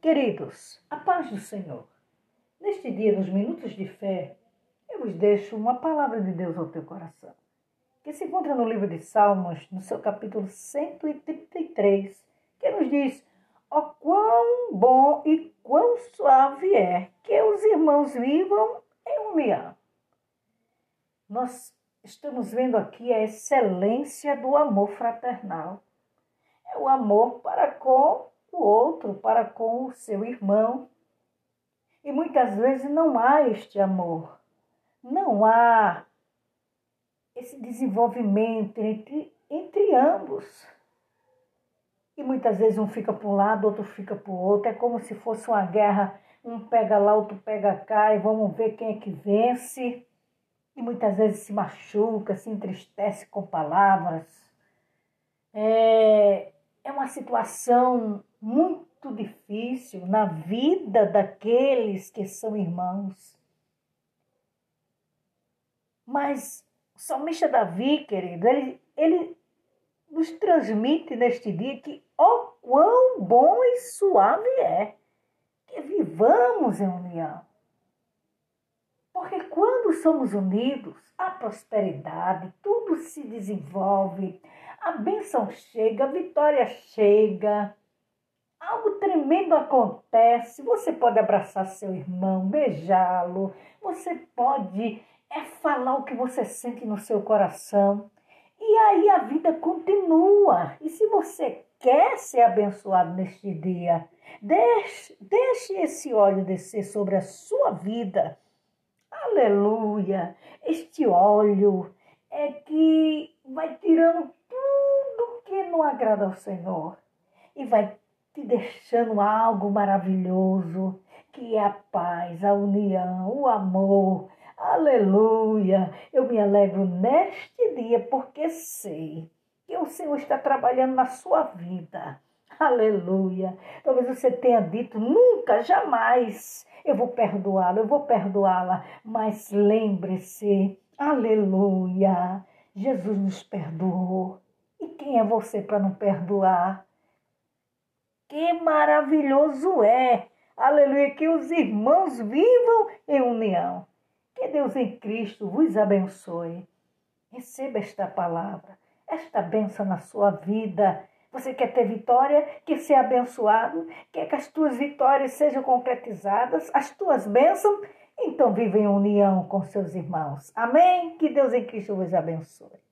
Queridos, a paz do Senhor. Neste dia dos minutos de fé, eu vos deixo uma palavra de Deus ao teu coração, que se encontra no livro de Salmos, no seu capítulo 133, que nos diz: Ó oh, quão bom e quão suave é que os irmãos vivam em união. Nós estamos vendo aqui a excelência do amor fraternal. É o amor para com o outro, para com o seu irmão. E muitas vezes não há este amor, não há esse desenvolvimento entre, entre ambos. E muitas vezes um fica para um lado, outro fica para o outro. É como se fosse uma guerra, um pega lá, outro pega cá, e vamos ver quem é que vence. E muitas vezes se machuca, se entristece com palavras. É, é uma situação muito difícil na vida daqueles que são irmãos. Mas o salmista Davi, querido, ele, ele nos transmite neste dia que, ó, oh, quão bom e suave é que vivamos em união. Porque quando somos unidos, a prosperidade, tudo se desenvolve, a bênção chega, a vitória chega, algo tremendo acontece. Você pode abraçar seu irmão, beijá-lo, você pode é falar o que você sente no seu coração. E aí a vida continua. E se você quer ser abençoado neste dia, deixe, deixe esse óleo descer sobre a sua vida. Aleluia! Este óleo é que vai agrada ao Senhor e vai te deixando algo maravilhoso, que é a paz, a união, o amor. Aleluia! Eu me alegro neste dia porque sei que o Senhor está trabalhando na sua vida. Aleluia! Talvez você tenha dito nunca, jamais eu vou perdoá-lo, eu vou perdoá-la, mas lembre-se, aleluia! Jesus nos perdoou. E quem é você para não perdoar? Que maravilhoso é, aleluia, que os irmãos vivam em união. Que Deus em Cristo vos abençoe. Receba esta palavra, esta bênção na sua vida. Você quer ter vitória? Quer ser abençoado? Quer que as tuas vitórias sejam concretizadas? As tuas bênçãos? Então viva em união com seus irmãos. Amém? Que Deus em Cristo vos abençoe.